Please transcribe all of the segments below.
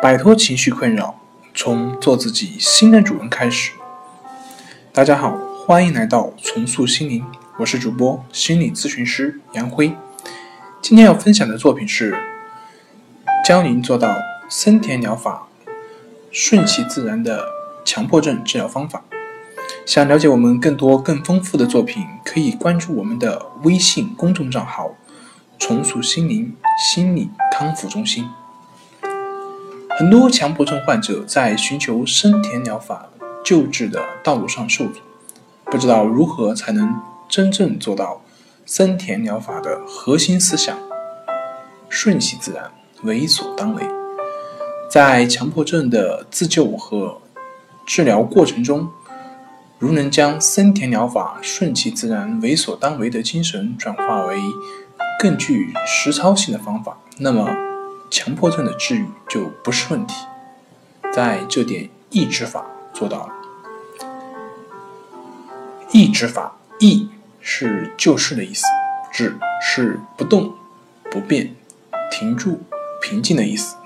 摆脱情绪困扰，从做自己新的主人开始。大家好，欢迎来到重塑心灵，我是主播心理咨询师杨辉。今天要分享的作品是教您做到森田疗法顺其自然的强迫症治疗方法。想了解我们更多更丰富的作品，可以关注我们的微信公众账号“重塑心灵心理康复中心”。很多强迫症患者在寻求森田疗法救治的道路上受阻，不知道如何才能真正做到森田疗法的核心思想：顺其自然，为所当为。在强迫症的自救和治疗过程中，如能将森田疗法顺其自然、为所当为的精神转化为更具实操性的方法，那么。强迫症的治愈就不是问题，在这点抑制法做到了。抑制法，抑是救世的意思，止是不动、不变、停住、平静的意思。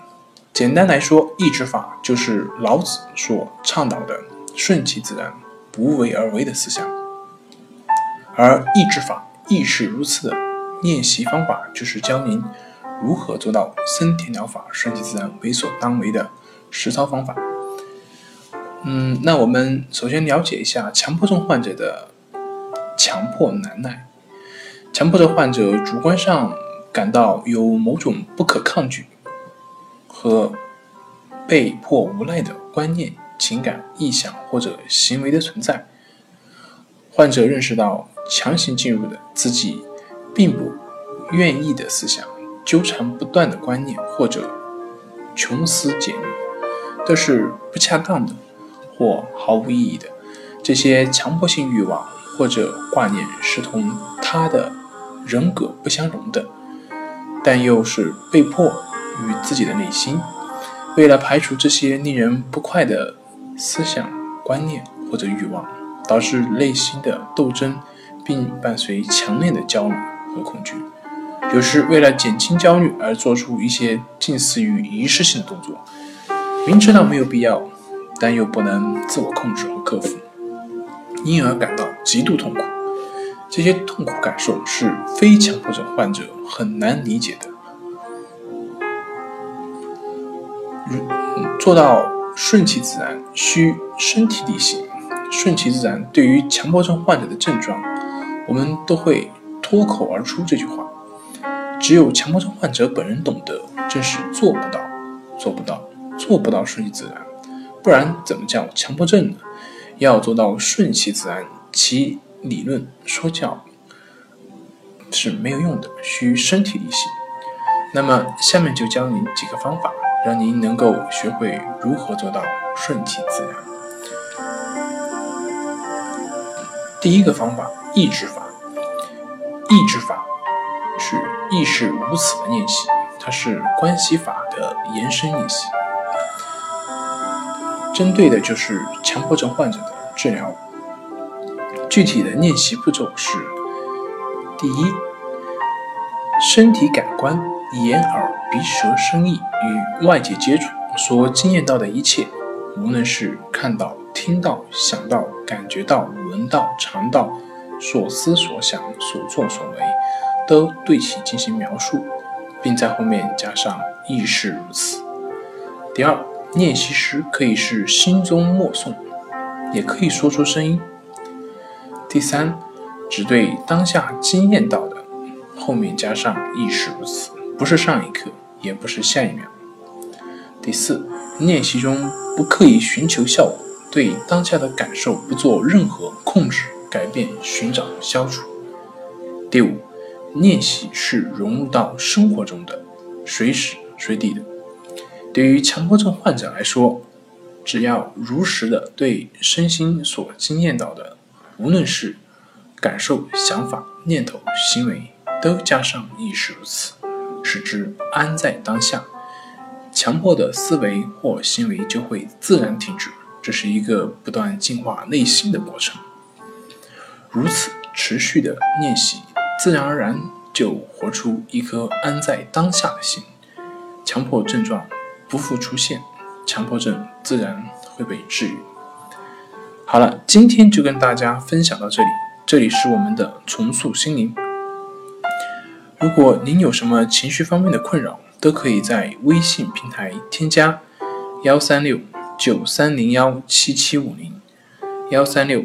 简单来说，抑制法就是老子所倡导的顺其自然、不为而为的思想。而抑制法亦是如此的练习方法，就是教您。如何做到森田疗法顺其自然、为所当为的实操方法？嗯，那我们首先了解一下强迫症患者的强迫难耐。强迫症患者主观上感到有某种不可抗拒和被迫无奈的观念、情感、意向或者行为的存在。患者认识到强行进入的自己并不愿意的思想。纠缠不断的观念或者穷思简虑，都是不恰当的或毫无意义的。这些强迫性欲望或者挂念是同他的人格不相容的，但又是被迫与自己的内心。为了排除这些令人不快的思想、观念或者欲望，导致内心的斗争，并伴随强烈的焦虑和恐惧。有时为了减轻焦虑而做出一些近似于仪式性的动作，明知道没有必要，但又不能自我控制和克服，因而感到极度痛苦。这些痛苦感受是非强迫症患者很难理解的。如做到顺其自然，需身体力行。顺其自然对于强迫症患者的症状，我们都会脱口而出这句话。只有强迫症患者本人懂得，正是做不到，做不到，做不到顺其自然，不然怎么叫强迫症呢？要做到顺其自然，其理论说教是没有用的，需身体力行。那么下面就教您几个方法，让您能够学会如何做到顺其自然。第一个方法，抑制法，抑制法。是亦是如此的练习，它是关系法的延伸练习，针对的就是强迫症患者的治疗。具体的练习步骤是：第一，身体感官眼、耳、鼻、舌、身、意与外界接触所经验到的一切，无论是看到、听到、想到、感觉到、闻到、尝到，所思所想、所作所为。都对其进行描述，并在后面加上“亦是如此”。第二，练习时可以是心中默诵，也可以说出声音。第三，只对当下经验到的，后面加上“亦是如此”，不是上一刻，也不是下一秒。第四，练习中不刻意寻求效果，对当下的感受不做任何控制、改变、寻找、消除。第五。练习是融入到生活中的，随时随地的。对于强迫症患者来说，只要如实的对身心所经验到的，无论是感受、想法、念头、行为，都加上亦是如此，使之安在当下，强迫的思维或行为就会自然停止。这是一个不断净化内心的过程。如此持续的练习。自然而然就活出一颗安在当下的心，强迫症状不复出现，强迫症自然会被治愈。好了，今天就跟大家分享到这里。这里是我们的重塑心灵。如果您有什么情绪方面的困扰，都可以在微信平台添加幺三六九三零幺七七五零幺三六